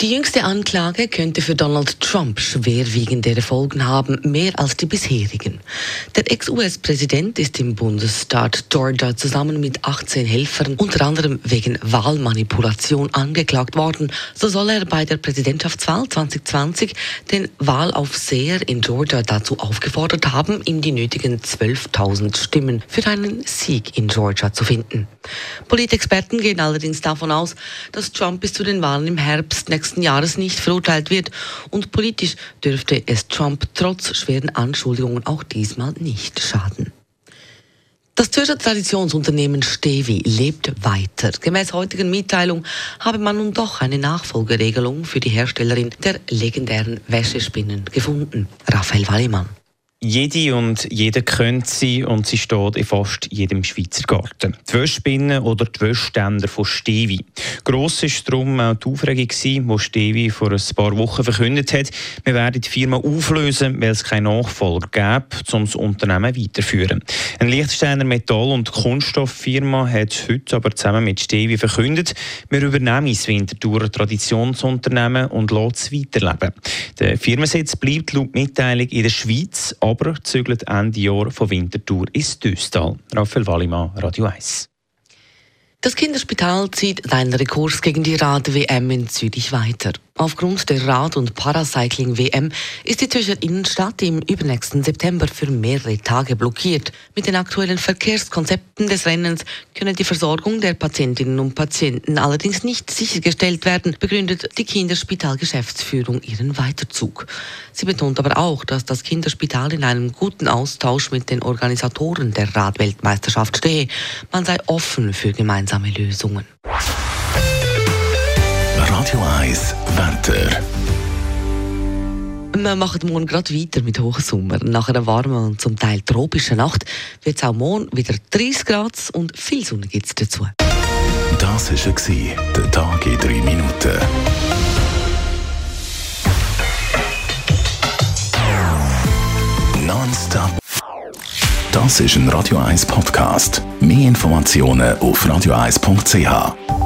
Die jüngste Anklage könnte für Donald Trump schwerwiegendere Folgen haben, mehr als die bisherigen. Der Ex-US-Präsident ist im Bundesstaat Georgia zusammen mit 18 Helfern unter anderem wegen Wahlmanipulation angeklagt worden. So soll er bei der Präsidentschaftswahl 2020 den Wahlaufseher in Georgia dazu aufgefordert haben, ihm die nötigen 12.000 Stimmen für einen Sieg in Georgia zu finden. Politexperten gehen allerdings davon aus, dass Trump bis zu den Wahlen im Herbst nächsten nächsten Jahres nicht verurteilt wird. Und politisch dürfte es Trump trotz schweren Anschuldigungen auch diesmal nicht schaden. Das Zürcher Traditionsunternehmen Stevi lebt weiter. Gemäß heutigen Mitteilung habe man nun doch eine Nachfolgeregelung für die Herstellerin der legendären Wäschespinnen gefunden. Raphael Wallimann. Jede und jeder kennt sie und sie steht in fast jedem Schweizer Garten. Die Wäschspinnen oder die Wäschständer von Stevi. Gross war darum auch die Aufregung, die Stevi vor ein paar Wochen verkündet hat, wir werden die Firma auflösen, weil es keinen Nachfolger gäbe, um das Unternehmen weiterzuführen. Eine Liechtensteiner Metall- und Kunststofffirma hat heute aber zusammen mit Stevi verkündet, wir übernehmen das Winterthur Traditionsunternehmen und lassen es weiterleben. Der Firmensitz bleibt laut Mitteilung in der Schweiz, aber zügelt Ende Jahr von Winterthur ins Düstal. Raphael Wallimann, Radio 1. Das Kinderspital zieht seinen Rekurs gegen die Rad-WM in Zürich weiter. Aufgrund der Rad- und Paracycling-WM ist die Zürcher Innenstadt im übernächsten September für mehrere Tage blockiert. Mit den aktuellen Verkehrskonzepten des Rennens könne die Versorgung der Patientinnen und Patienten allerdings nicht sichergestellt werden, begründet die Kinderspital-Geschäftsführung ihren Weiterzug. Sie betont aber auch, dass das Kinderspital in einem guten Austausch mit den Organisatoren der Radweltmeisterschaft stehe. Man sei offen für gemeinsame Lösungen. Radio 1, Wetter. Wir machen morgen gerade weiter mit Hochsommer. Nach einer warmen und zum Teil tropischen Nacht wird es auch morgen wieder 30 Grad und viel Sonne gibt es dazu. Das war der Tag in 3 Minuten. Nonstop. Das ist ein Radio 1 Podcast. Mehr Informationen auf radio1.ch.